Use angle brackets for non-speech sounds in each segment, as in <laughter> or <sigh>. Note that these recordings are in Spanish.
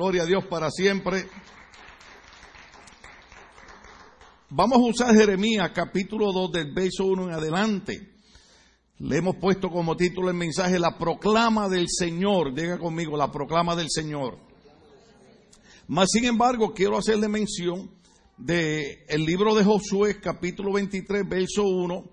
Gloria a Dios para siempre. Vamos a usar Jeremías capítulo 2 del verso 1 en adelante. Le hemos puesto como título el mensaje La proclama del Señor. Diga conmigo, la proclama del Señor. Más sin embargo, quiero hacerle mención de el libro de Josué, capítulo 23, verso 1,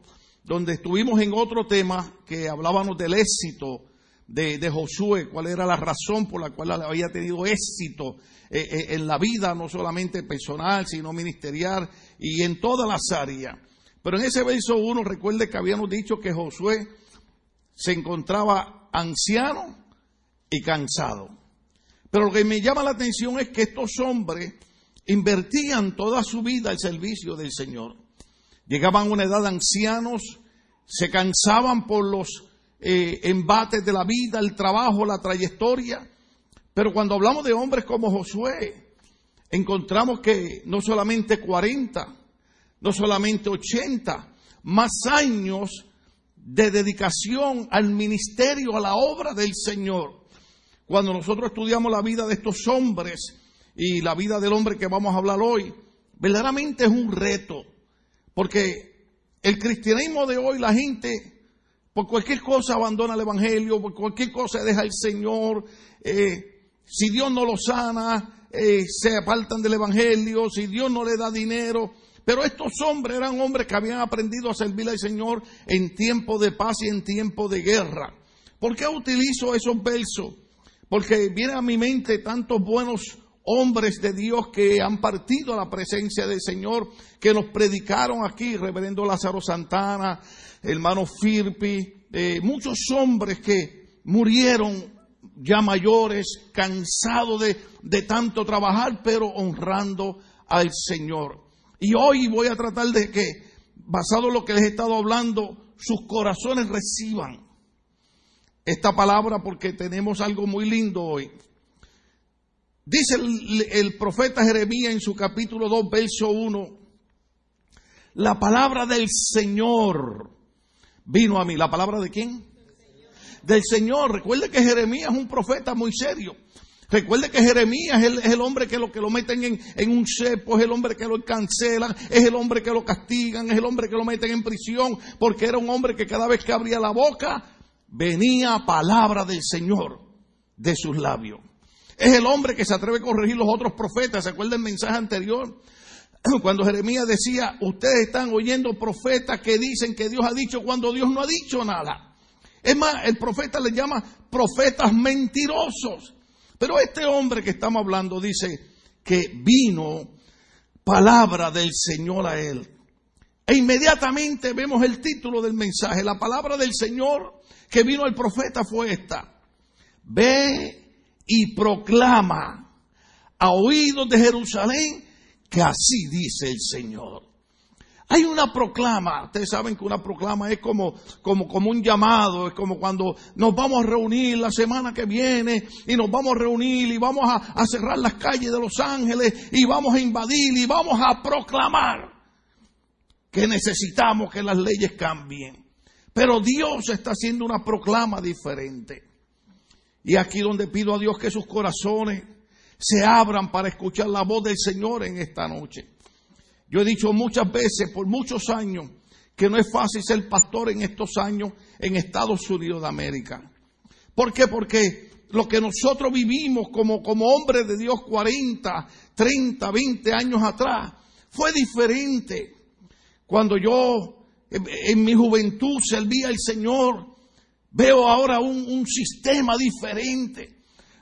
donde estuvimos en otro tema que hablábamos del éxito de, Josué, cuál era la razón por la cual había tenido éxito eh, eh, en la vida, no solamente personal, sino ministerial y en todas las áreas. Pero en ese verso 1, recuerde que habíamos dicho que Josué se encontraba anciano y cansado. Pero lo que me llama la atención es que estos hombres invertían toda su vida al servicio del Señor. Llegaban a una edad de ancianos, se cansaban por los eh, embates de la vida, el trabajo, la trayectoria. Pero cuando hablamos de hombres como Josué, encontramos que no solamente 40, no solamente 80, más años de dedicación al ministerio, a la obra del Señor. Cuando nosotros estudiamos la vida de estos hombres y la vida del hombre que vamos a hablar hoy, verdaderamente es un reto, porque el cristianismo de hoy, la gente por cualquier cosa abandona el Evangelio, por cualquier cosa deja el Señor. Eh, si Dios no lo sana, eh, se apartan del Evangelio. Si Dios no le da dinero. Pero estos hombres eran hombres que habían aprendido a servir al Señor en tiempo de paz y en tiempo de guerra. ¿Por qué utilizo esos versos? Porque viene a mi mente tantos buenos hombres de Dios que han partido a la presencia del Señor, que nos predicaron aquí, reverendo Lázaro Santana, hermano Firpi, eh, muchos hombres que murieron ya mayores, cansados de, de tanto trabajar, pero honrando al Señor. Y hoy voy a tratar de que, basado en lo que les he estado hablando, sus corazones reciban esta palabra porque tenemos algo muy lindo hoy. Dice el, profeta Jeremías en su capítulo 2, verso 1, la palabra del Señor vino a mí. ¿La palabra de quién? Del Señor. Recuerde que Jeremías es un profeta muy serio. Recuerde que Jeremías es el, hombre que lo, que lo meten en, en, un cepo, es el hombre que lo cancelan, es el hombre que lo castigan, es el hombre que lo meten en prisión, porque era un hombre que cada vez que abría la boca venía palabra del Señor de sus labios. Es el hombre que se atreve a corregir los otros profetas. ¿Se acuerda el mensaje anterior? <clears throat> cuando Jeremías decía, ustedes están oyendo profetas que dicen que Dios ha dicho cuando Dios no ha dicho nada. Es más, el profeta le llama profetas mentirosos. Pero este hombre que estamos hablando dice que vino palabra del Señor a él. E inmediatamente vemos el título del mensaje. La palabra del Señor que vino al profeta fue esta. Ve y proclama a oídos de Jerusalén que así dice el Señor. Hay una proclama, ustedes saben que una proclama es como, como, como un llamado, es como cuando nos vamos a reunir la semana que viene y nos vamos a reunir y vamos a, a cerrar las calles de Los Ángeles y vamos a invadir y vamos a proclamar que necesitamos que las leyes cambien. Pero Dios está haciendo una proclama diferente. Y aquí donde pido a Dios que sus corazones se abran para escuchar la voz del Señor en esta noche. Yo he dicho muchas veces, por muchos años, que no es fácil ser pastor en estos años en Estados Unidos de América. ¿Por qué? Porque lo que nosotros vivimos como, como hombres de Dios 40, 30, 20 años atrás fue diferente. Cuando yo en, mi juventud servía al Señor, veo ahora un sistema diferente.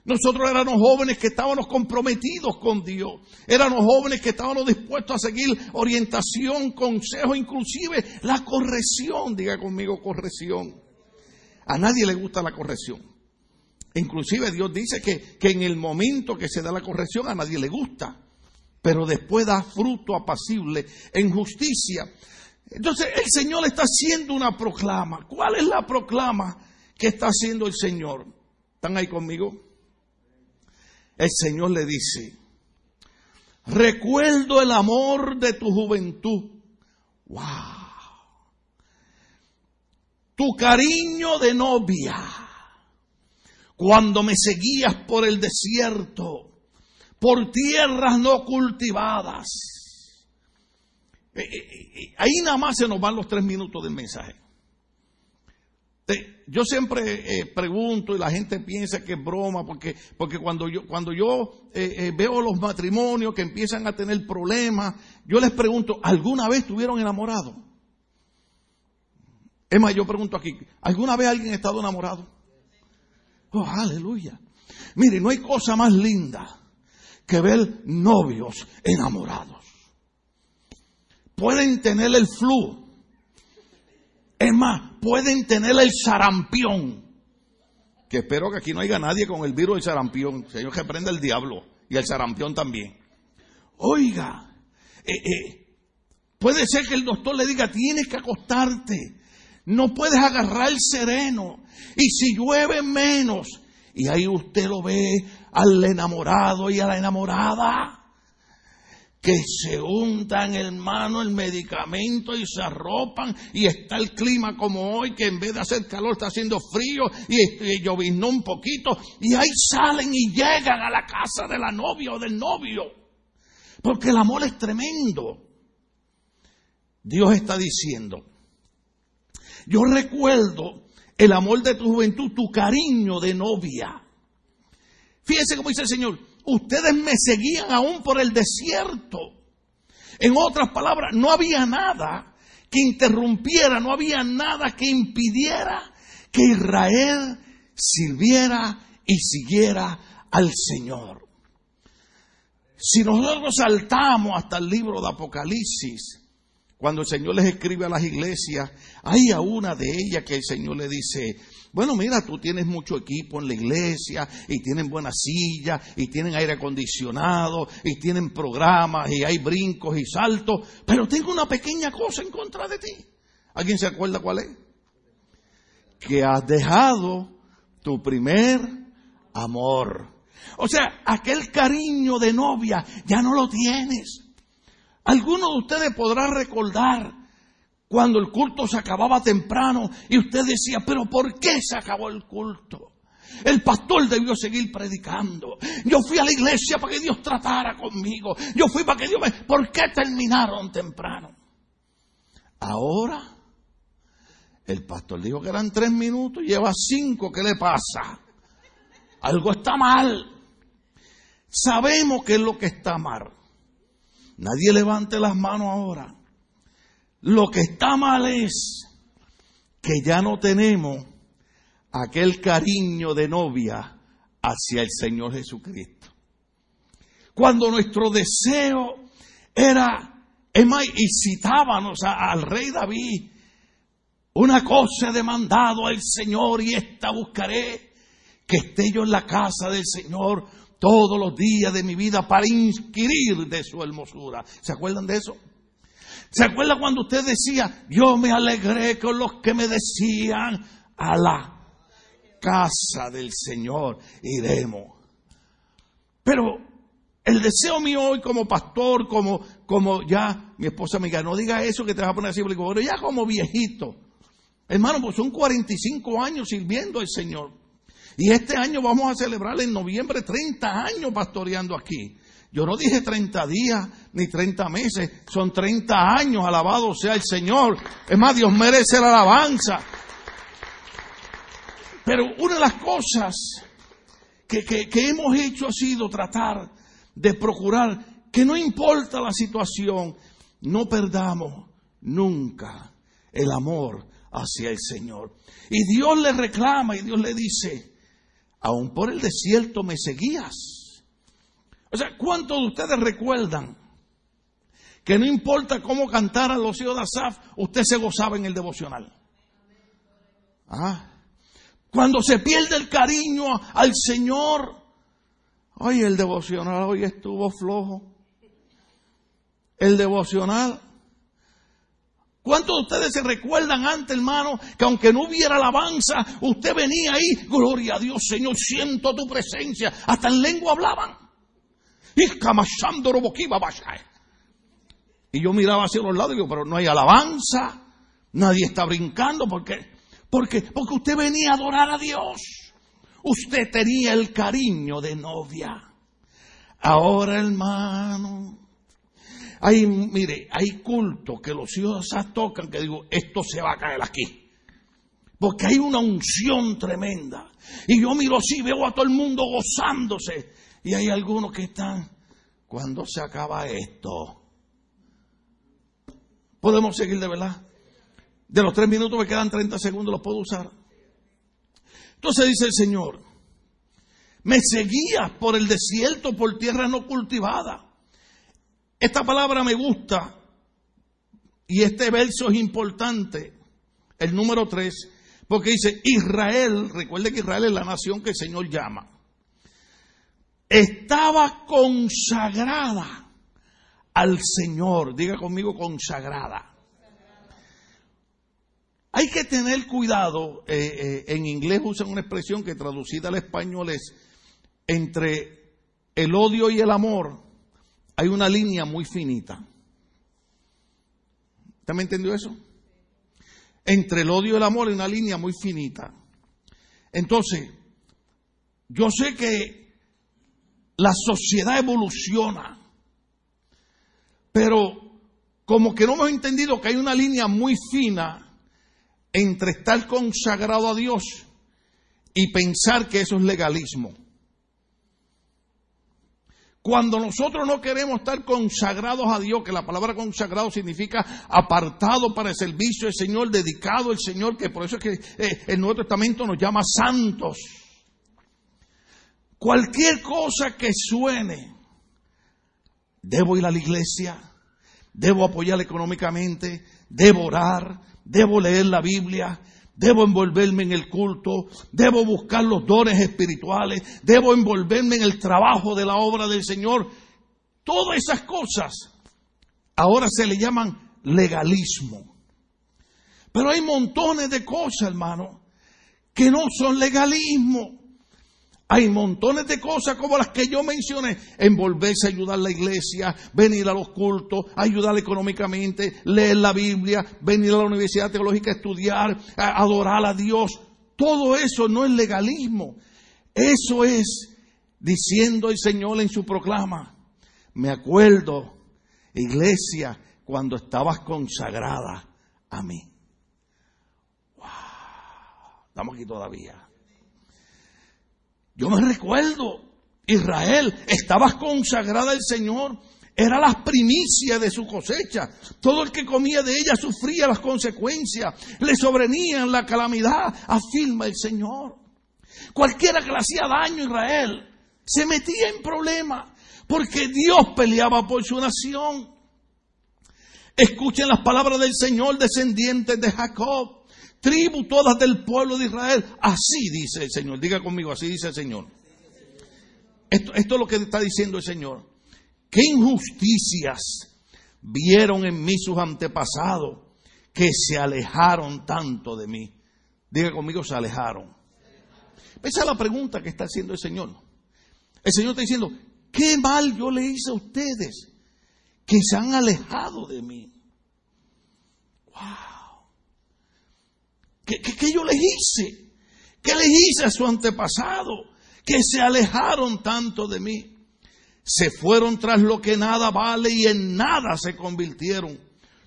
Nosotros éramos jóvenes que estábamos comprometidos con Dios. Éramos jóvenes que estábamos dispuestos a seguir orientación, consejo, inclusive la corrección. Diga conmigo corrección. A nadie le gusta la corrección. Inclusive Dios dice que, que en el momento que se da la corrección a nadie le gusta. Pero después da fruto apacible en justicia. Entonces el Señor está haciendo una proclama. ¿Cuál es la proclama que está haciendo el Señor? ¿Están ahí conmigo? el Señor le dice, recuerdo el amor de tu juventud. ¡Wow! Tu cariño de novia. Cuando me seguías por el desierto por tierras no cultivadas. Eh, eh, eh, ahí nada más se nos van los tres minutos del mensaje. Yo siempre pregunto y la gente piensa que es broma porque, porque cuando yo, cuando yo veo los matrimonios que empiezan a tener problemas, yo les pregunto, ¿alguna vez estuvieron enamorados? Es más, yo pregunto aquí, ¿alguna vez alguien ha estado enamorado? Oh, aleluya. Mire, no hay cosa más linda que ver novios enamorados. Pueden tener el flu. Es más, pueden tener el sarampión. Que espero que aquí no haya nadie con el virus del sarampión. Señor, que prenda el diablo. Y el sarampión también. Oiga, eh, eh, puede ser que el doctor le diga, tienes que acostarte. No puedes agarrar el sereno. Y si llueve menos. Y ahí usted lo ve al enamorado y a la enamorada que se untan, hermano, el medicamento y se arropan y está el clima como hoy, que en vez de hacer calor está haciendo frío y, lloviznó un poquito y ahí salen y llegan a la casa de la novia o del novio, porque el amor es tremendo. Dios está diciendo, yo recuerdo el amor de tu juventud, tu cariño de novia. Fíjense cómo dice el Señor, ustedes me seguían aún por el desierto. En otras palabras, no había nada que interrumpiera, no había nada que impidiera que Israel sirviera y siguiera al Señor. Si nosotros saltamos hasta el libro de Apocalipsis, cuando el Señor les escribe a las iglesias, hay a una de ellas que el Señor le dice, bueno, mira, tú tienes mucho equipo en la iglesia y tienen buenas sillas y tienen aire acondicionado y tienen programas y hay brincos y saltos, pero tengo una pequeña cosa en contra de ti. ¿Alguien se acuerda cuál es? Que has dejado tu primer amor. O sea, aquel cariño de novia ya no lo tienes. Algunos de ustedes podrán recordar cuando el culto se acababa temprano y usted decía, pero ¿por qué se acabó el culto? El pastor debió seguir predicando. Yo fui a la iglesia para que Dios tratara conmigo. Yo fui para que Dios me... ¿Por qué terminaron temprano? Ahora, el pastor dijo que eran tres minutos, lleva cinco, ¿qué le pasa? Algo está mal. Sabemos que es lo que está mal. Nadie levante las manos ahora. Lo que está mal es que ya no tenemos aquel cariño de novia hacia el Señor Jesucristo. Cuando nuestro deseo era, es más, y citábamos al rey David, una cosa he demandado al Señor y esta buscaré, que esté yo en la casa del Señor todos los días de mi vida para inquirir de su hermosura. ¿Se acuerdan de eso? ¿Se acuerdan cuando usted decía, yo me alegré con los que me decían, a la casa del Señor iremos? Pero el deseo mío hoy como pastor, como, como ya mi esposa me diga, no diga eso que te vas a poner así, pero ya como viejito. Hermano, pues son 45 años sirviendo al Señor. Y este año vamos a celebrar en noviembre 30 años pastoreando aquí. Yo no dije 30 días ni 30 meses, son 30 años, alabado sea el Señor. Es más, Dios merece la alabanza. Pero una de las cosas que, que hemos hecho ha sido tratar de procurar que no importa la situación, no perdamos nunca el amor hacia el Señor. Y Dios le reclama y Dios le dice, aún por el desierto me seguías. O sea, ¿cuántos de ustedes recuerdan que no importa cómo cantaran los hijos de Asaf, usted se gozaba en el devocional? Ah, cuando se pierde el cariño al Señor, ay, el devocional hoy estuvo flojo. El devocional ¿Cuántos de ustedes se recuerdan antes, hermano, que aunque no hubiera alabanza, usted venía ahí, gloria a Dios, Señor, siento tu presencia, hasta en lengua hablaban. Y yo miraba hacia los lados y digo, pero no hay alabanza, nadie está brincando, ¿por qué? Porque, porque usted venía a adorar a Dios. Usted tenía el cariño de novia. Ahora, hermano, hay, mire, hay cultos que los hijos tocan que digo, esto se va a caer aquí. Porque hay una unción tremenda. Y yo miro así, veo a todo el mundo gozándose. Y hay algunos que están, ¿cuándo se acaba esto? ¿Podemos seguir de verdad? De los tres minutos me quedan 30 segundos, los puedo usar. Entonces dice el Señor, me seguías por el desierto, por tierra no cultivada. Esta palabra me gusta. Y este verso es importante, el número 3, porque dice, Israel, recuerde que Israel es la nación que el Señor llama, estaba consagrada al Señor, diga conmigo consagrada. Hay que tener cuidado, eh, eh, en inglés usan una expresión que traducida al español es, entre el odio y el amor hay una línea muy finita. ¿Usted me entendió eso? Entre el odio y el amor hay una línea muy finita. Entonces, yo sé que la sociedad evoluciona, pero como que no hemos entendido que hay una línea muy fina entre estar consagrado a Dios y pensar que eso es legalismo. Cuando nosotros no queremos estar consagrados a Dios, que la palabra consagrado significa apartado para el servicio del Señor, dedicado al Señor, que por eso es que eh, el Nuevo Testamento nos llama santos. Cualquier cosa que suene, debo ir a la iglesia, debo apoyar económicamente, debo orar, debo leer la Biblia, Debo envolverme en el culto, debo buscar los dones espirituales, debo envolverme en el trabajo de la obra del Señor. Todas esas cosas ahora se le llaman legalismo. Pero hay montones de cosas, hermano, que no son legalismo. Hay montones de cosas como las que yo mencioné. Envolverse ayudar a la iglesia, venir a los cultos, ayudar económicamente, leer la Biblia, venir a la Universidad Teológica a estudiar, adorar a Dios. Todo eso no es legalismo. Eso es diciendo el Señor en su proclama. Me acuerdo, iglesia, cuando estabas consagrada a mí. Wow. Estamos aquí todavía. Yo me recuerdo, Israel estaba consagrada al Señor, era las primicias de su cosecha. Todo el que comía de ella sufría las consecuencias, le sobrenían la calamidad, afirma el Señor. Cualquiera que le hacía daño a Israel se metía en problemas porque Dios peleaba por su nación. Escuchen las palabras del Señor, descendientes de Jacob tribu todas del pueblo de Israel. Así dice el Señor. Diga conmigo, así dice el Señor. Esto, esto es lo que está diciendo el Señor. ¿Qué injusticias vieron en mí sus antepasados que se alejaron tanto de mí? Diga conmigo, se alejaron. Esa es la pregunta que está haciendo el Señor. El Señor está diciendo, ¿qué mal yo le hice a ustedes que se han alejado de mí? Wow. ¿Qué, yo les hice? ¿Qué les hice a su antepasado? Que se alejaron tanto de mí. Se fueron tras lo que nada vale y en nada se convirtieron.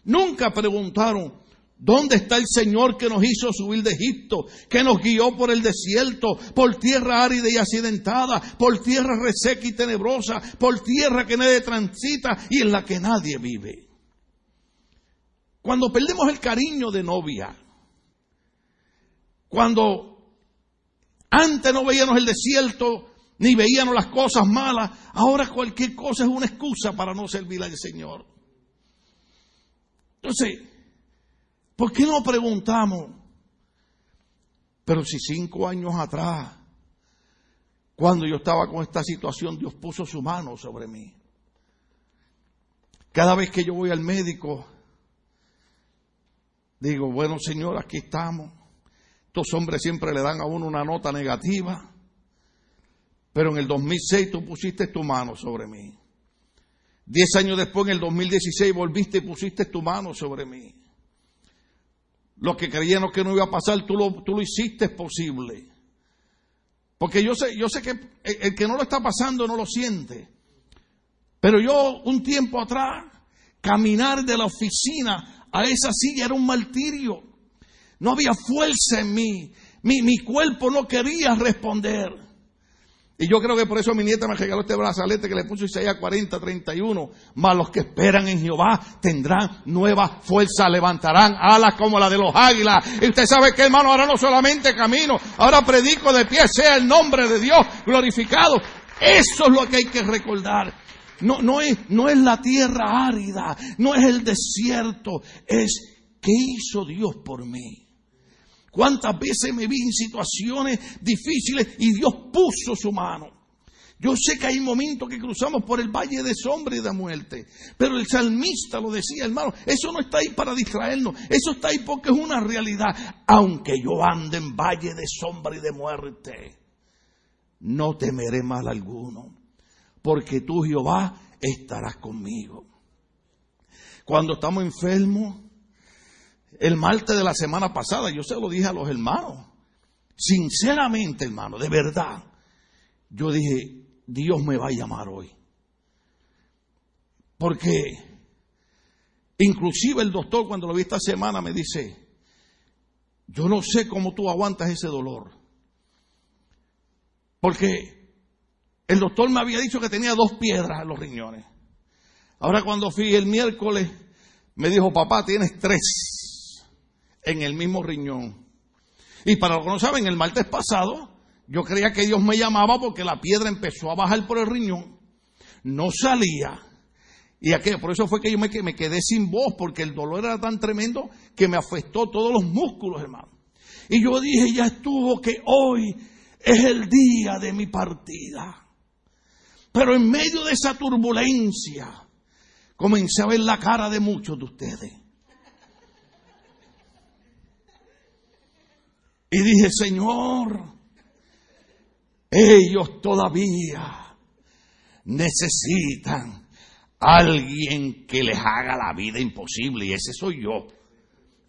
Nunca preguntaron, ¿Dónde está el Señor que nos hizo subir de Egipto, que nos guió por el desierto, por tierra árida y accidentada, por tierra reseca y tenebrosa, por tierra que nadie transita y en la que nadie vive? Cuando perdemos el cariño de novia, cuando antes no veíamos el desierto, ni veíamos las cosas malas, ahora cualquier cosa es una excusa para no servir al Señor. Entonces, ¿por qué no preguntamos? Pero si cinco años atrás, cuando yo estaba con esta situación, Dios puso su mano sobre mí. Cada vez que yo voy al médico, digo, bueno Señor, aquí estamos. Estos hombres siempre le dan a uno una nota negativa. Pero en el 2006 tú pusiste tu mano sobre mí. Diez años después, en el 2016, volviste y pusiste tu mano sobre mí. Los que creían que no iba a pasar, tú lo, tú lo hiciste posible. Porque yo sé, yo sé que el que no lo está pasando no lo siente. Pero yo un tiempo atrás, caminar de la oficina a esa silla era un martirio. No había fuerza en mí. Mi, cuerpo no quería responder. Y yo creo que por eso mi nieta me regaló este brazalete que le puso Isaías 40, 31. Mas los que esperan en Jehová tendrán nueva fuerza, levantarán alas como la de los águilas. Y usted sabe que hermano, ahora no solamente camino, ahora predico de pie, sea el nombre de Dios glorificado. Eso es lo que hay que recordar. No, no, es, no es la tierra árida, no es el desierto, es ¿qué hizo Dios por mí? ¿Cuántas veces me vi en situaciones difíciles y Dios puso su mano? Yo sé que hay momentos que cruzamos por el valle de sombra y de muerte, pero el salmista lo decía, hermano, eso no está ahí para distraernos, eso está ahí porque es una realidad. Aunque yo ande en valle de sombra y de muerte, no temeré mal alguno, porque tú, Jehová, estarás conmigo. Cuando estamos enfermos, el martes de la semana pasada, yo se lo dije a los hermanos. Sinceramente, hermano, de verdad. Yo dije, Dios me va a llamar hoy. Porque inclusive el doctor cuando lo vi esta semana me dice, yo no sé cómo tú aguantas ese dolor. Porque el doctor me había dicho que tenía dos piedras en los riñones. Ahora cuando fui el miércoles, me dijo, papá, tienes tres en el mismo riñón. Y para los que no saben, el martes pasado yo creía que Dios me llamaba porque la piedra empezó a bajar por el riñón, no salía. Y aquello, por eso fue que yo me, me quedé sin voz, porque el dolor era tan tremendo que me afectó todos los músculos, hermano. Y yo dije, ya estuvo que hoy es el día de mi partida. Pero en medio de esa turbulencia, comencé a ver la cara de muchos de ustedes. Y dije, Señor, ellos todavía necesitan alguien que les haga la vida imposible y ese soy yo.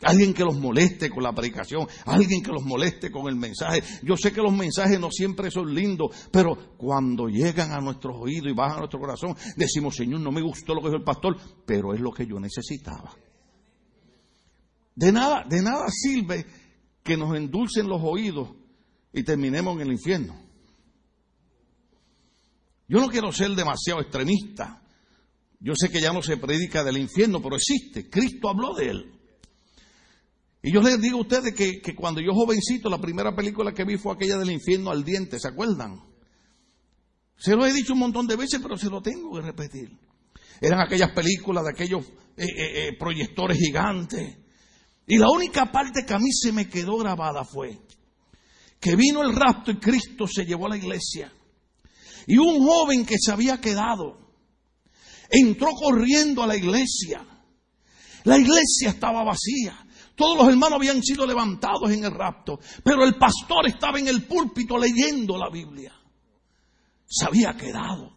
Alguien que los moleste con la predicación, alguien que los moleste con el mensaje. Yo sé que los mensajes no siempre son lindos, pero cuando llegan a nuestros oídos y bajan a nuestro corazón, decimos, Señor, no me gustó lo que dijo el pastor, pero es lo que yo necesitaba. De nada, de nada sirve que nos endulcen los oídos y terminemos en el infierno. Yo no quiero ser demasiado extremista. Yo sé que ya no se predica del infierno, pero existe. Cristo habló de él. Y yo les digo a ustedes que, que cuando yo jovencito, la primera película que vi fue aquella del infierno al diente, ¿se acuerdan? Se lo he dicho un montón de veces, pero se lo tengo que repetir. Eran aquellas películas de aquellos eh, eh, eh, proyectores gigantes y la única parte que a mí se me quedó grabada fue que vino el rapto y Cristo se llevó a la iglesia. Y un joven que se había quedado entró corriendo a la iglesia. La iglesia estaba vacía. Todos los hermanos habían sido levantados en el rapto, pero el pastor estaba en el púlpito leyendo la Biblia. Se había quedado.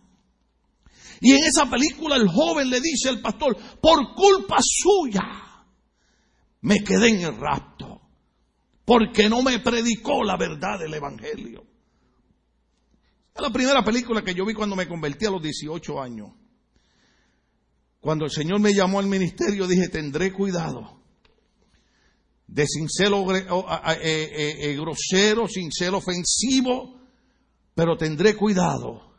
Y en esa película el joven le dice al pastor, por culpa suya, me quedé en el rapto porque no me predicó la verdad del Evangelio. Es la primera película que yo vi cuando me convertí a los 18 años. Cuando el Señor me llamó al ministerio dije, tendré cuidado de sin ser eh, eh, eh, grosero, sin ser ofensivo, pero tendré cuidado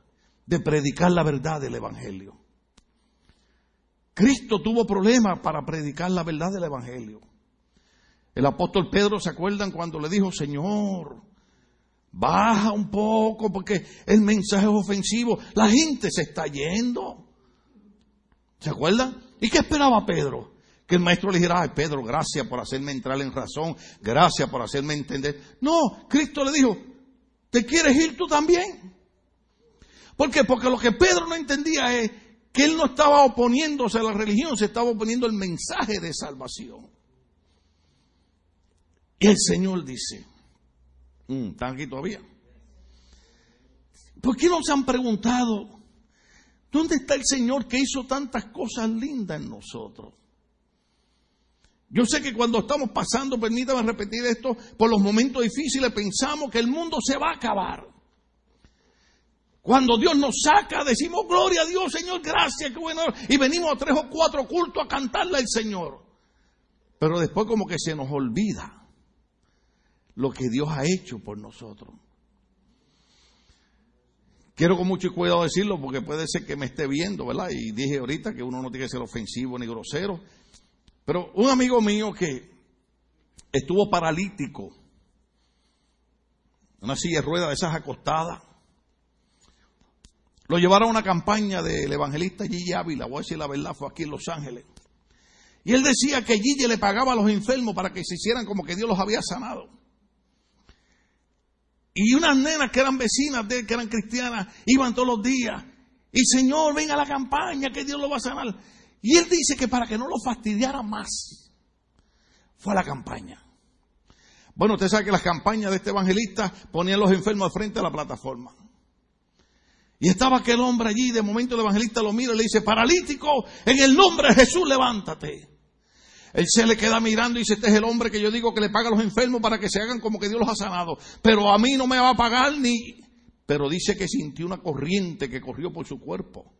de predicar la verdad del Evangelio. Cristo tuvo problemas para predicar la verdad del Evangelio. El apóstol Pedro, ¿se acuerdan cuando le dijo, Señor, baja un poco porque el mensaje es ofensivo? La gente se está yendo. ¿Se acuerdan? ¿Y qué esperaba Pedro? Que el maestro le dijera, ay Pedro, gracias por hacerme entrar en razón, gracias por hacerme entender. No, Cristo le dijo, ¿te quieres ir tú también? ¿Por qué? Porque lo que Pedro no entendía es que él no estaba oponiéndose a la religión, se estaba oponiendo al mensaje de salvación. El Señor dice, mm, ¿están aquí todavía? ¿Por qué nos han preguntado, ¿dónde está el Señor que hizo tantas cosas lindas en nosotros? Yo sé que cuando estamos pasando, permítame repetir esto, por los momentos difíciles pensamos que el mundo se va a acabar. Cuando Dios nos saca, decimos gloria a Dios, Señor, gracias, qué bueno. Y venimos a tres o cuatro cultos a cantarle al Señor. Pero después como que se nos olvida lo que Dios ha hecho por nosotros. Quiero con mucho cuidado decirlo porque puede ser que me esté viendo, ¿verdad? Y dije ahorita que uno no tiene que ser ofensivo ni grosero. Pero un amigo mío que estuvo paralítico, una silla de ruedas de esas acostadas, lo llevaron a una campaña del evangelista Gigi Ávila, voy a decir la verdad, fue aquí en Los Ángeles. Y él decía que Gigi le pagaba a los enfermos para que se hicieran como que Dios los había sanado. Y unas nenas que eran vecinas de él, que eran cristianas, iban todos los días. Y Señor, ven a la campaña, que Dios lo va a sanar. Y él dice que para que no lo fastidiara más, fue a la campaña. Bueno, usted sabe que las campañas de este evangelista ponían a los enfermos al frente de la plataforma. Y estaba aquel hombre allí, de momento el evangelista lo mira y le dice, paralítico, en el nombre de Jesús, levántate. Él se le queda mirando y dice, este es el hombre que yo digo que le paga a los enfermos para que se hagan como que Dios los ha sanado. Pero a mí no me va a pagar ni... Pero dice que sintió una corriente que corrió por su cuerpo.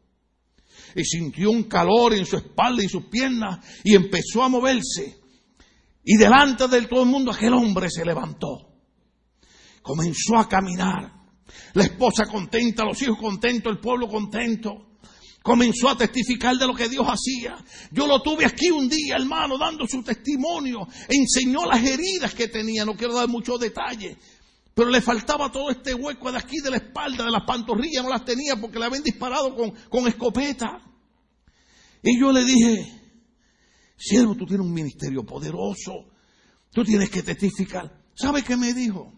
Y sintió un calor en su espalda y sus piernas y empezó a moverse. Y delante de todo el mundo aquel hombre se levantó. Comenzó a caminar la esposa contenta, los hijos contentos, el pueblo contento. Comenzó a testificar de lo que Dios hacía. Yo lo tuve aquí un día, hermano, dando su testimonio. Enseñó las heridas que tenía. No quiero dar muchos detalles. Pero le faltaba todo este hueco de aquí, de la espalda, de las pantorrillas. No las tenía porque le habían disparado con, con escopeta. Y yo le dije, siervo, tú tienes un ministerio poderoso. Tú tienes que testificar. ¿Sabe qué me dijo?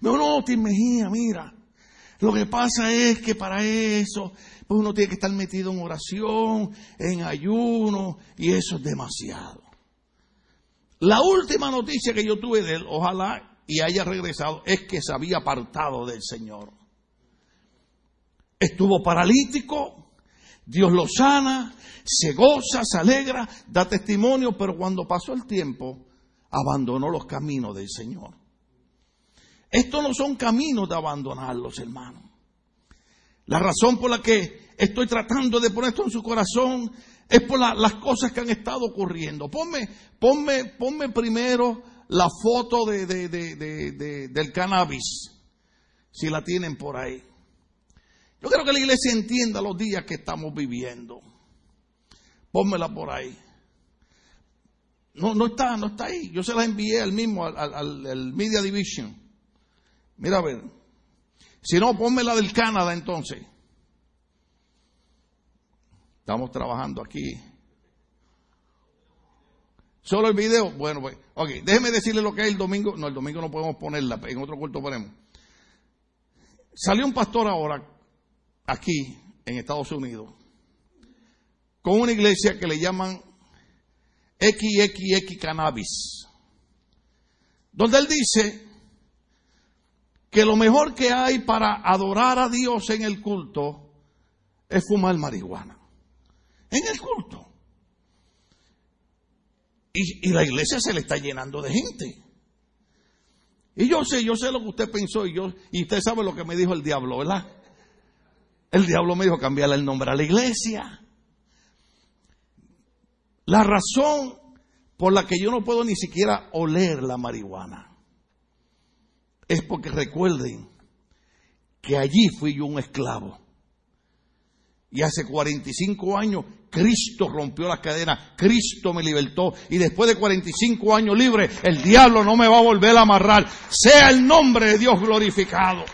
No, no, Tim Mejía, mira. Lo que pasa es que para eso, pues uno tiene que estar metido en oración, en ayuno, y eso es demasiado. La última noticia que yo tuve de él, ojalá y haya regresado, es que se había apartado del Señor. Estuvo paralítico, Dios lo sana, se goza, se alegra, da testimonio, pero cuando pasó el tiempo, abandonó los caminos del Señor. Estos no son caminos de abandonarlos, hermanos. La razón por la que estoy tratando de poner esto en su corazón es por las cosas que han estado ocurriendo. Ponme, ponme, ponme primero la foto de, del cannabis, si la tienen por ahí. Yo creo que la iglesia entienda los días que estamos viviendo. Pónmela por ahí. No, no está, no está ahí. Yo se la envié al mismo, al, al Media Division. Mira a ver. Si no, ponme la del Canadá entonces. Estamos trabajando aquí. Solo el video. Bueno, pues, ok, déjeme decirle lo que es el domingo. No, el domingo no podemos ponerla, en otro culto ponemos. Salió un pastor ahora, aquí, en Estados Unidos, con una iglesia que le llaman XXX Cannabis, donde él dice que lo mejor que hay para adorar a Dios en el culto es fumar marihuana. En el culto. Y, la iglesia se le está llenando de gente. Y yo sé, yo sé lo que usted pensó y yo, y usted sabe lo que me dijo el diablo, ¿verdad? El diablo me dijo cambiarle el nombre a la iglesia. La razón por la que yo no puedo ni siquiera oler la marihuana es porque recuerden que allí fui yo un esclavo. Y hace 45 años Cristo rompió las cadenas, Cristo me libertó. Y después de 45 años libre, el diablo no me va a volver a amarrar. Sea el nombre de Dios glorificado.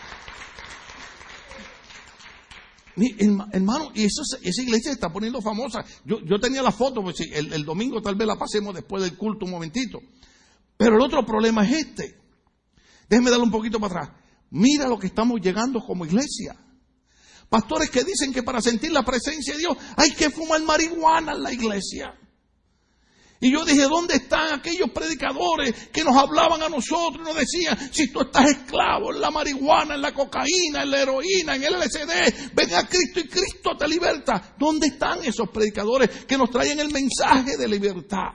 hermano, y esa, iglesia se está poniendo famosa. Yo, tenía la foto, pues el domingo tal vez la pasemos después del culto un momentito. Pero el otro problema es este. Déjeme darle un poquito para atrás. Mira lo que estamos llegando como iglesia. Pastores que dicen que para sentir la presencia de Dios hay que fumar marihuana en la iglesia. Y yo dije, ¿dónde están aquellos predicadores que nos hablaban a nosotros y nos decían, si tú estás esclavo en la marihuana, en la cocaína, en la heroína, en el LSD, ven a Cristo y Cristo te liberta? ¿Dónde están esos predicadores que nos traen el mensaje de libertad?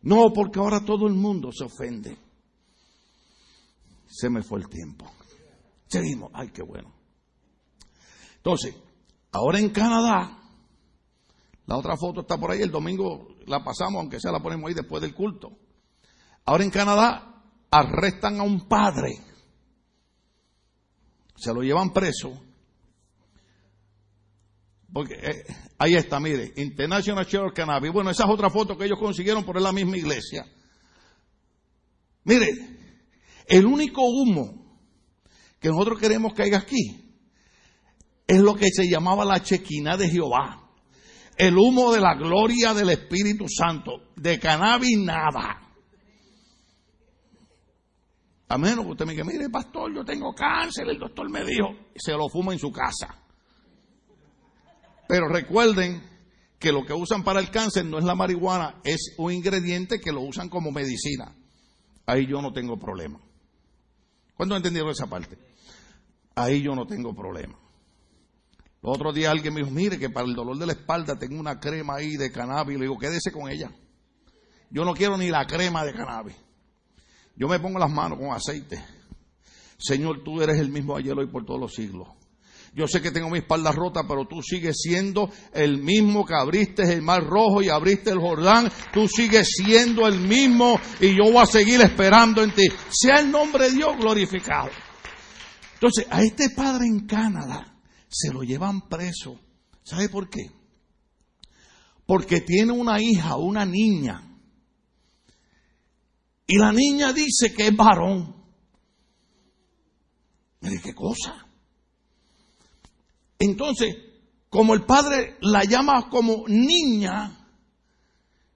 No, porque ahora todo el mundo se ofende se me fue el tiempo. Seguimos. Ay, qué bueno. Entonces, ahora en Canadá, la otra foto está por ahí, el domingo la pasamos, aunque sea la ponemos ahí después del culto. Ahora en Canadá arrestan a un padre, se lo llevan preso, porque eh, ahí está, mire, International Church Cannabis. Bueno, esa es otra foto que ellos consiguieron por la misma iglesia. Mire, el único humo que nosotros queremos que haya aquí es lo que se llamaba la chequina de Jehová. El humo de la gloria del Espíritu Santo. De cannabis nada. A menos usted me diga, mire pastor, yo tengo cáncer, el doctor me dijo, se lo fuma en su casa. Pero recuerden que lo que usan para el cáncer no es la marihuana, es un ingrediente que lo usan como medicina. Ahí yo no tengo problema. ¿Cuándo entendieron esa parte? Ahí yo no tengo problema. El otro día alguien me dijo, mire que para el dolor de la espalda tengo una crema ahí de cannabis. Le digo, quédese con ella. Yo no quiero ni la crema de cannabis. Yo me pongo las manos con aceite. Señor, tú eres el mismo ayer, hoy, por todos los siglos. Yo sé que tengo mi espalda rota, pero tú sigues siendo el mismo que abriste el mar rojo y abriste el Jordán. Tú sigues siendo el mismo y yo voy a seguir esperando en ti. Sea el nombre de Dios glorificado. Entonces, a este padre en Canadá se lo llevan preso. ¿Sabe por qué? Porque tiene una hija, una niña. Y la niña dice que es varón. Mire qué cosa. Entonces, como el padre la llama como niña,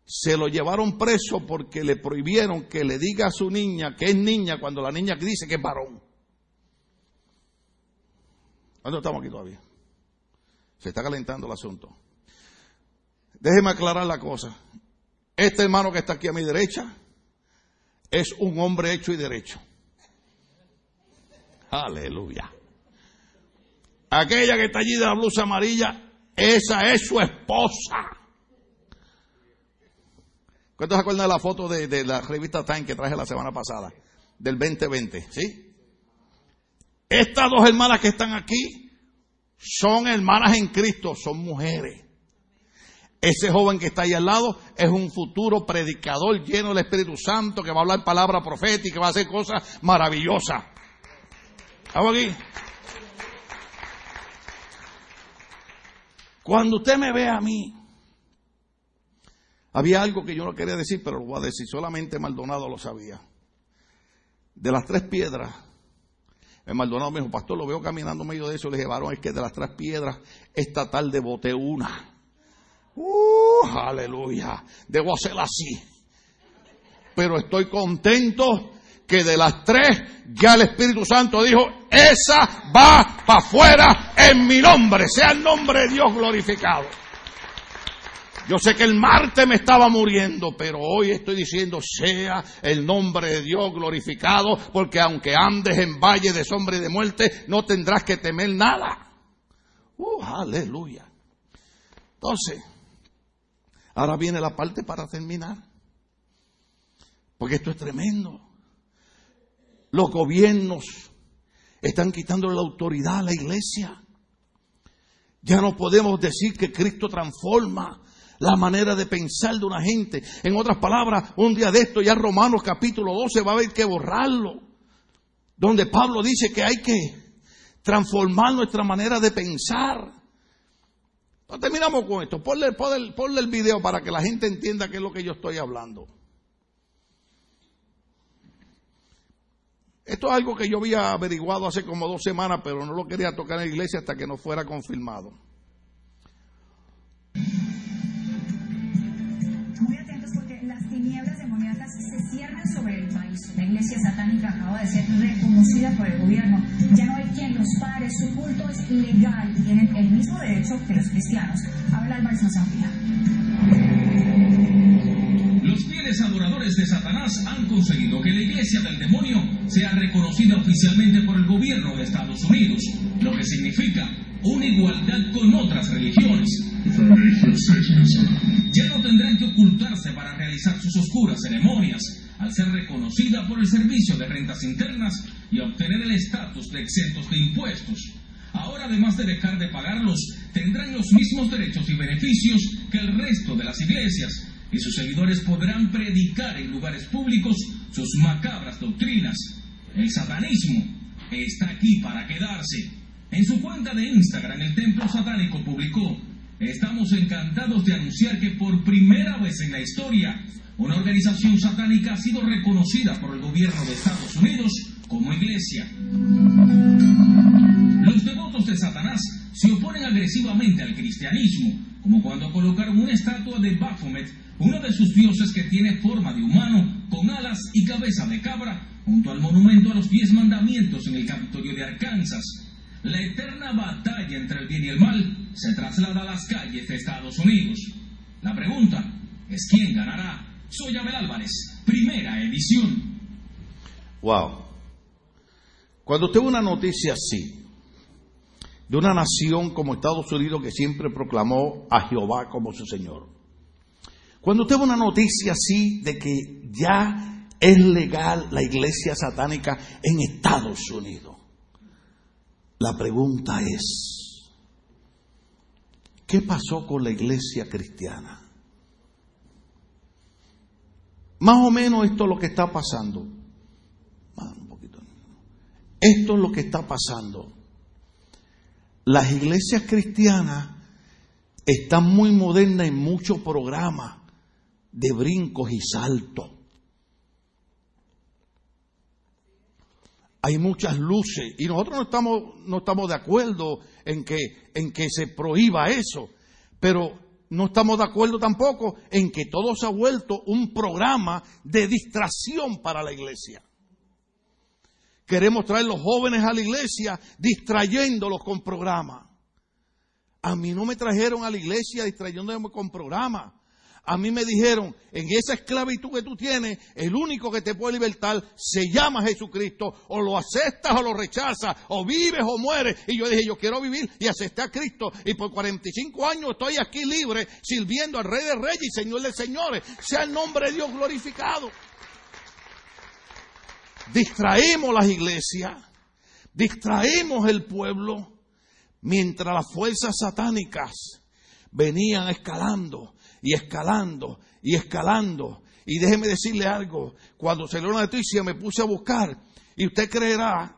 se lo llevaron preso porque le prohibieron que le diga a su niña que es niña cuando la niña dice que es varón. ¿Dónde estamos aquí todavía? Se está calentando el asunto. Déjeme aclarar la cosa. Este hermano que está aquí a mi derecha es un hombre hecho y derecho. Aleluya. Aquella que está allí de la blusa amarilla, esa es su esposa. ¿Cuántos se acuerdan de la foto de, la revista Time que traje la semana pasada? Del 2020, ¿sí? Estas dos hermanas que están aquí son hermanas en Cristo, son mujeres. Ese joven que está ahí al lado es un futuro predicador lleno del Espíritu Santo que va a hablar palabra profética, que va a hacer cosas maravillosas. ¿Estamos aquí? Cuando usted me ve a mí, había algo que yo no quería decir, pero lo voy a decir, solamente Maldonado lo sabía. De las tres piedras, el Maldonado me dijo, pastor, lo veo caminando medio de eso. Le dije, varón, es que de las tres piedras, esta tarde boté una. Uh, aleluya. Debo hacerla así. Pero estoy contento que de las tres ya el Espíritu Santo dijo, esa va para afuera en mi nombre, sea el nombre de Dios glorificado. Yo sé que el martes me estaba muriendo, pero hoy estoy diciendo, sea el nombre de Dios glorificado, porque aunque andes en valle de sombra y de muerte, no tendrás que temer nada. Uh, aleluya. Entonces, ahora viene la parte para terminar. Porque esto es tremendo. Los gobiernos están quitando la autoridad a la iglesia. Ya no podemos decir que Cristo transforma la manera de pensar de una gente. En otras palabras, un día de esto, ya Romanos capítulo 12 va a haber que borrarlo. Donde Pablo dice que hay que transformar nuestra manera de pensar. Entonces terminamos con esto. Ponle, ponle, ponle el video para que la gente entienda qué es lo que yo estoy hablando. Esto es algo que yo había averiguado hace como dos semanas, pero no lo quería tocar en la iglesia hasta que no fuera confirmado. Muy atentos porque las tinieblas demoníacas se cierran sobre el país. La iglesia satánica acaba de ser reconocida por el gobierno. Ya no hay quien los pare, su culto es legal y tienen el mismo derecho que los cristianos. Habla Álvarez nos adoradores de Satanás han conseguido que la iglesia del demonio sea reconocida oficialmente por el gobierno de Estados Unidos, lo que significa una igualdad con otras religiones. Ya no tendrán que ocultarse para realizar sus oscuras ceremonias, al ser reconocida por el Servicio de Rentas Internas y obtener el estatus de exentos de impuestos. Ahora, además de dejar de pagarlos, tendrán los mismos derechos y beneficios que el resto de las iglesias, y sus seguidores podrán predicar en lugares públicos sus macabras doctrinas. El satanismo está aquí para quedarse. En su cuenta de Instagram, el templo satánico publicó, estamos encantados de anunciar que por primera vez en la historia, una organización satánica ha sido reconocida por el gobierno de Estados Unidos como iglesia. Los devotos de Satanás se oponen agresivamente al cristianismo, como cuando colocaron una estatua de Baphomet, uno de sus dioses que tiene forma de humano, con alas y cabeza de cabra, junto al monumento a los diez mandamientos en el Capitolio de Arkansas. La eterna batalla entre el bien y el mal se traslada a las calles de Estados Unidos. La pregunta es quién ganará. Soy Abel Álvarez, primera edición. Wow. Cuando usted una noticia así, de una nación como Estados Unidos que siempre proclamó a Jehová como su Señor, cuando usted ve una noticia así de que ya es legal la iglesia satánica en Estados Unidos, la pregunta es, ¿qué pasó con la iglesia cristiana? Más o menos esto es lo que está pasando. Esto es lo que está pasando. Las iglesias cristianas están muy modernas en muchos programas de brincos y saltos. hay muchas luces y nosotros no estamos, no estamos de acuerdo en que, en que se prohíba eso, pero no estamos de acuerdo tampoco en que todo se ha vuelto un programa de distracción para la iglesia. Queremos traer los jóvenes a la iglesia distrayéndolos con programas. A mí no me trajeron a la iglesia distrayéndome con programas. A mí me dijeron, en esa esclavitud que tú tienes, el único que te puede libertar se llama Jesucristo. O lo aceptas o lo rechazas, o vives o mueres. Y yo dije, yo quiero vivir y acepté a Cristo. Y por 45 años estoy aquí libre, sirviendo al Rey de Reyes y Señor de Señores. Sea el nombre de Dios glorificado. Distraemos las iglesias, distraemos el pueblo, mientras las fuerzas satánicas venían escalando y escalando y escalando. Y déjeme decirle algo, cuando salió la noticia me puse a buscar y usted creerá,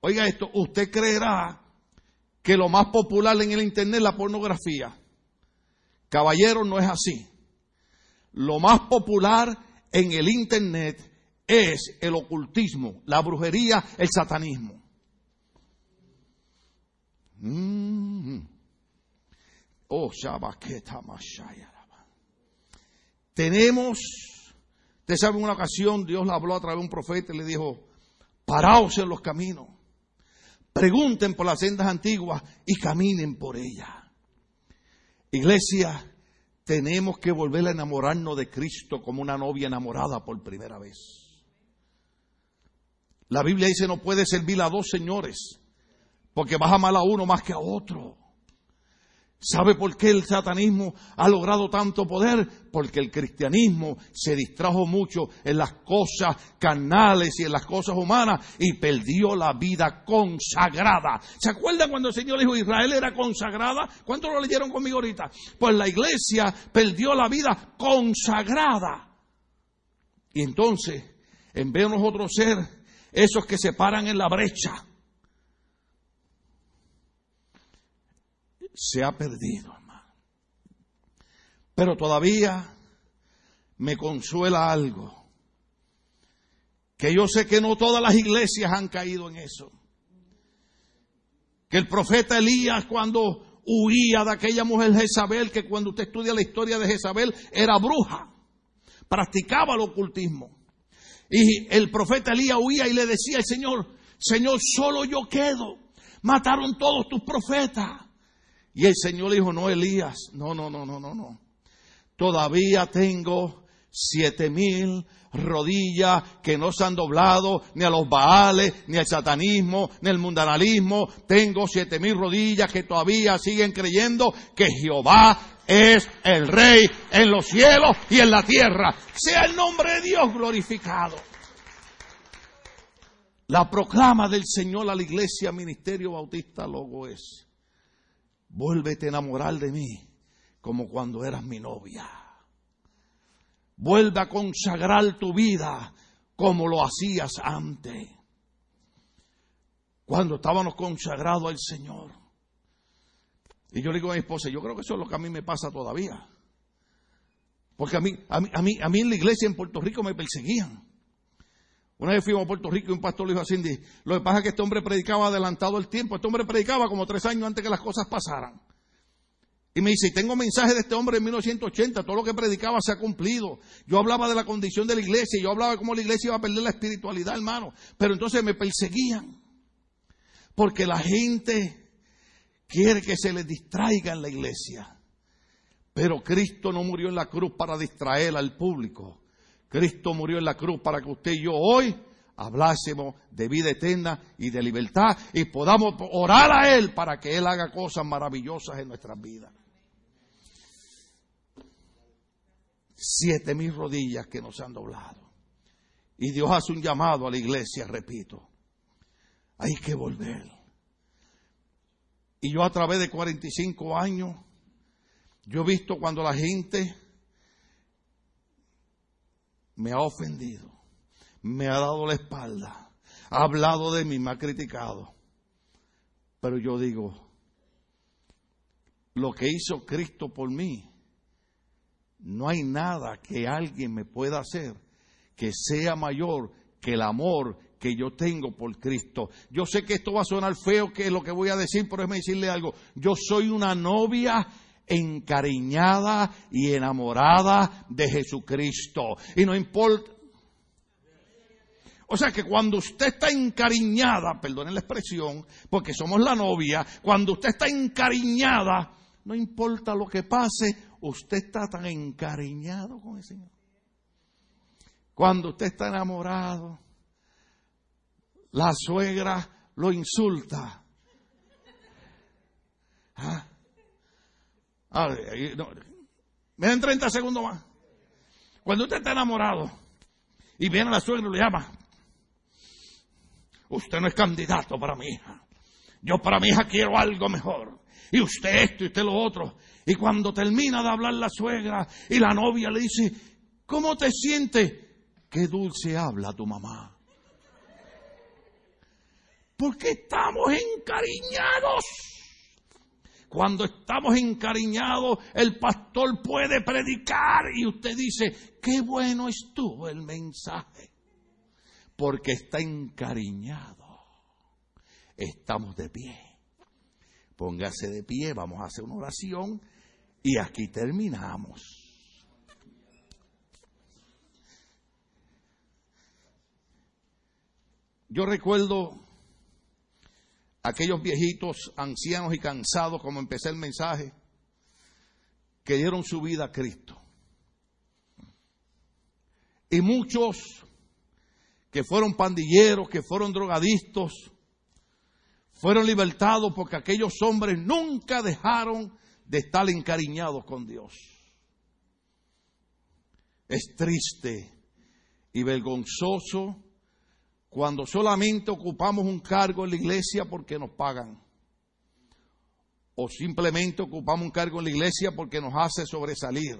oiga esto, usted creerá que lo más popular en el Internet es la pornografía. Caballero, no es así. Lo más popular en el Internet es el ocultismo, la brujería, el satanismo. Mm. Oh, Shabaqueta Mashaya. Tenemos, usted sabe, en una ocasión Dios le habló a través de un profeta y le dijo, paraos en los caminos, pregunten por las sendas antiguas y caminen por ellas. Iglesia, tenemos que volver a enamorarnos de Cristo como una novia enamorada por primera vez. La Biblia dice no puede servir a dos señores, porque vas a a uno más que a otro. ¿Sabe por qué el satanismo ha logrado tanto poder? Porque el cristianismo se distrajo mucho en las cosas carnales y en las cosas humanas y perdió la vida consagrada. ¿Se acuerdan cuando el Señor dijo Israel era consagrada? ¿Cuántos lo leyeron conmigo ahorita? Pues la iglesia perdió la vida consagrada. Y entonces, en vez de nosotros ser esos que se paran en la brecha, se ha perdido, hermano. Pero todavía me consuela algo. Que yo sé que no todas las iglesias han caído en eso. Que el profeta Elías cuando huía de aquella mujer Jezabel, que cuando usted estudia la historia de Jezabel era bruja, practicaba el ocultismo. Y el profeta Elías huía y le decía al Señor, Señor, solo yo quedo. Mataron todos tus profetas. Y el Señor dijo, no, Elías, no, no, no, no, no, no. Todavía tengo siete mil rodillas que no se han doblado ni a los baales, ni al satanismo, ni al mundanalismo. Tengo siete mil rodillas que todavía siguen creyendo que Jehová es el Rey en los cielos y en la tierra. Sea el nombre de Dios glorificado. La proclama del Señor a la iglesia Ministerio Bautista Logo es, vuélvete a enamorar de mí como cuando eras mi novia. Vuelve a consagrar tu vida como lo hacías antes, cuando estábamos consagrados al Señor. Y yo le digo a mi esposa, yo creo que eso es lo que a mí me pasa todavía. Porque a mí, a mí, a mí, a mí en la iglesia en Puerto Rico me perseguían. Una vez fuimos a Puerto Rico y un pastor le dijo a Cindy, lo que pasa es que este hombre predicaba adelantado el tiempo, este hombre predicaba como tres años antes que las cosas pasaran. Y me dice, tengo mensajes de este hombre en 1980, todo lo que predicaba se ha cumplido. Yo hablaba de la condición de la iglesia, yo hablaba de cómo la iglesia iba a perder la espiritualidad, hermano. Pero entonces me perseguían. Porque la gente quiere que se les distraiga en la iglesia. Pero Cristo no murió en la cruz para distraer al público. Cristo murió en la cruz para que usted y yo hoy hablásemos de vida eterna y de libertad y podamos orar a Él para que Él haga cosas maravillosas en nuestras vidas. Siete mil rodillas que nos han doblado. Y Dios hace un llamado a la iglesia, repito. Hay que volver. Y yo a través de 45 años, yo he visto cuando la gente me ha ofendido, me ha dado la espalda, ha hablado de mí, me ha criticado. Pero yo digo, lo que hizo Cristo por mí, no hay nada que alguien me pueda hacer que sea mayor que el amor que yo tengo por Cristo. Yo sé que esto va a sonar feo, que es lo que voy a decir, pero déjeme decirle algo. Yo soy una novia encariñada y enamorada de Jesucristo. Y no importa. O sea que cuando usted está encariñada, perdonen la expresión, porque somos la novia, cuando usted está encariñada, no importa lo que pase, usted está tan encariñado con el Señor. Cuando usted está enamorado, la suegra lo insulta. ¿Ah? Me dan 30 segundos más. Cuando usted está enamorado y viene la suegra y le llama, usted no es candidato para mi hija. Yo para mi hija quiero algo mejor. Y usted esto y usted lo otro. Y cuando termina de hablar la suegra y la novia le dice, ¿cómo te sientes? Qué dulce habla tu mamá. Porque estamos encariñados. Cuando estamos encariñados, el pastor puede predicar y usted dice, qué bueno estuvo el mensaje. Porque está encariñado. Estamos de pie. Póngase de pie, vamos a hacer una oración y aquí terminamos. Yo recuerdo aquellos viejitos, ancianos y cansados, como empecé el mensaje, que dieron su vida a Cristo. Y muchos que fueron pandilleros, que fueron drogadictos, fueron libertados porque aquellos hombres nunca dejaron de estar encariñados con Dios. Es triste y vergonzoso cuando solamente ocupamos un cargo en la iglesia porque nos pagan. O simplemente ocupamos un cargo en la iglesia porque nos hace sobresalir.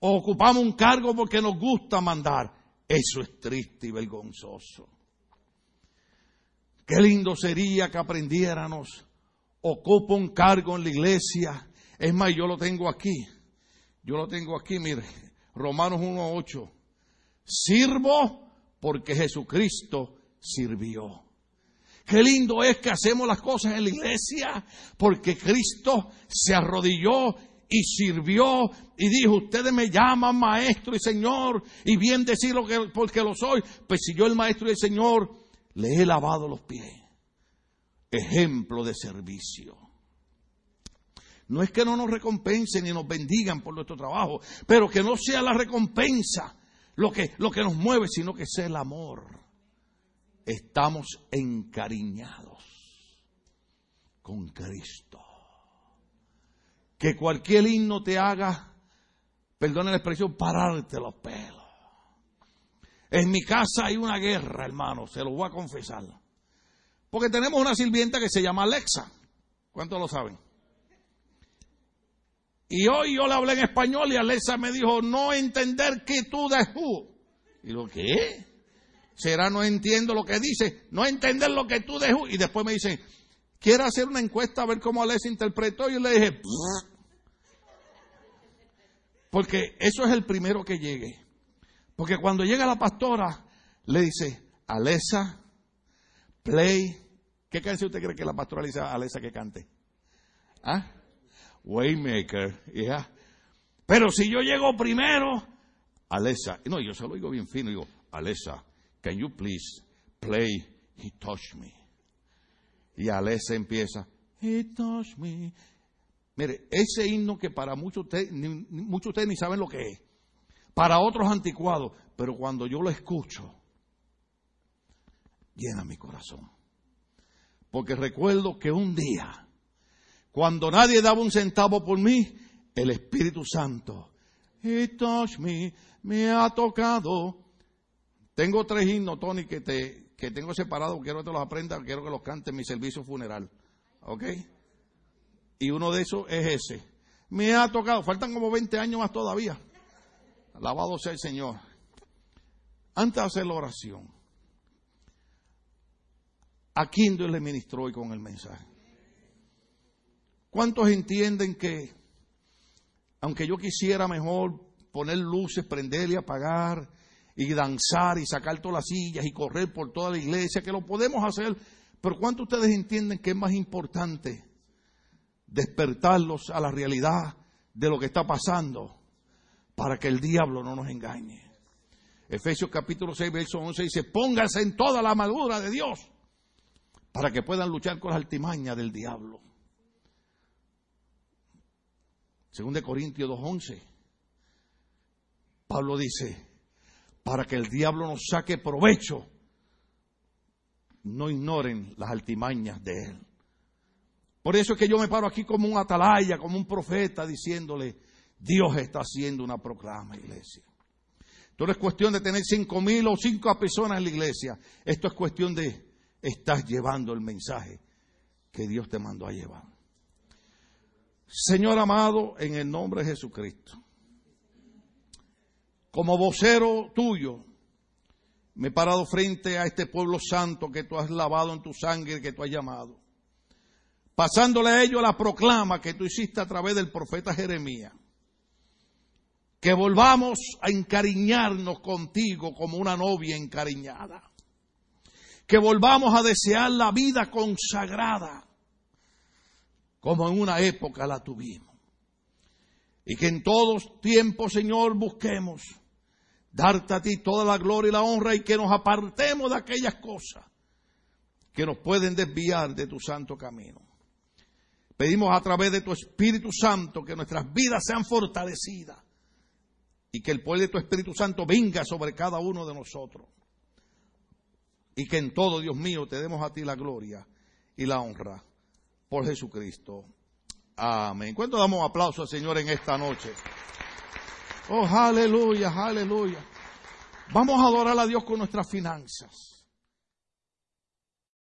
O ocupamos un cargo porque nos gusta mandar. Eso es triste y vergonzoso. Qué lindo sería que aprendiéramos. Ocupo un cargo en la iglesia. Es más, yo lo tengo aquí. Yo lo tengo aquí, mire. Romanos 1.8. Sirvo porque Jesucristo sirvió. Qué lindo es que hacemos las cosas en la iglesia porque Cristo se arrodilló y sirvió y dijo, ustedes me llaman maestro y señor y bien decirlo que, porque lo soy. Pues si yo el maestro y el señor le he lavado los pies. Ejemplo de servicio. No es que no nos recompensen ni nos bendigan por nuestro trabajo, pero que no sea la recompensa lo que, lo que nos mueve, sino que sea el amor. Estamos encariñados con Cristo. Que cualquier himno te haga, perdone la expresión, pararte los pelos. En mi casa hay una guerra, hermano, se lo voy a confesar. Porque tenemos una sirvienta que se llama Alexa. ¿Cuántos lo saben? Y hoy yo le hablé en español y Alexa me dijo, no entender que tú de. Y lo que será no entiendo lo que dice, no entender lo que tú de. Y después me dice, quiere hacer una encuesta a ver cómo Alexa interpretó. Y yo le dije, porque eso es el primero que llegue. Porque cuando llega la pastora, le dice, Alexa, play. ¿Qué canción usted cree que la pastora le dice a Alexa que cante? ¿Ah? Waymaker, yeah. Pero si yo llego primero, Alexa, no, yo se lo digo bien fino, digo, Alexa, can you please play He Touched Me? Y Alexa empieza, He Touched Me. Mire, ese himno que para muchos ustedes, muchos de ustedes ni saben lo que es, para otros anticuados, pero cuando yo lo escucho, llena mi corazón. Porque recuerdo que un día, cuando nadie daba un centavo por mí, el Espíritu Santo, He touched me, me ha tocado. Tengo tres himnos, Tony, que, te, que tengo separados, quiero que los aprendas, quiero que los cante en mi servicio funeral. ¿Ok? Y uno de esos es ese. Me ha tocado, faltan como 20 años más todavía. Alabado sea el Señor. Antes de hacer la oración, ¿a quién Dios le ministró hoy con el mensaje? ¿Cuántos entienden que, aunque yo quisiera mejor poner luces, prender y apagar, y danzar y sacar todas las sillas y correr por toda la iglesia, que lo podemos hacer, pero ¿cuántos ustedes entienden que es más importante despertarlos a la realidad de lo que está pasando para que el diablo no nos engañe? Efesios capítulo 6, verso 11 dice, pónganse en toda la armadura de Dios para que puedan luchar con las altimañas del diablo. Según de Corintios 2.11, Pablo dice, para que el diablo nos saque provecho, no ignoren las altimañas de él. Por eso es que yo me paro aquí como un atalaya, como un profeta, diciéndole, Dios está haciendo una proclama, iglesia. Esto no es cuestión de tener cinco mil o cinco personas en la iglesia. Esto es cuestión de, estás llevando el mensaje que Dios te mandó a llevar. Señor amado, en el nombre de Jesucristo, como vocero tuyo, me he parado frente a este pueblo santo que tú has lavado en tu sangre, que tú has llamado, pasándole a ellos la proclama que tú hiciste a través del profeta Jeremías, que volvamos a encariñarnos contigo como una novia encariñada, que volvamos a desear la vida consagrada como en una época la tuvimos. Y que en todos tiempos, Señor, busquemos darte a ti toda la gloria y la honra y que nos apartemos de aquellas cosas que nos pueden desviar de tu santo camino. Pedimos a través de tu Espíritu Santo que nuestras vidas sean fortalecidas y que el poder de tu Espíritu Santo venga sobre cada uno de nosotros. Y que en todo, Dios mío, te demos a ti la gloria y la honra por Jesucristo. Amén. ¿Cuánto damos aplauso al Señor en esta noche? Oh, aleluya, aleluya. Vamos a adorar a Dios con nuestras finanzas.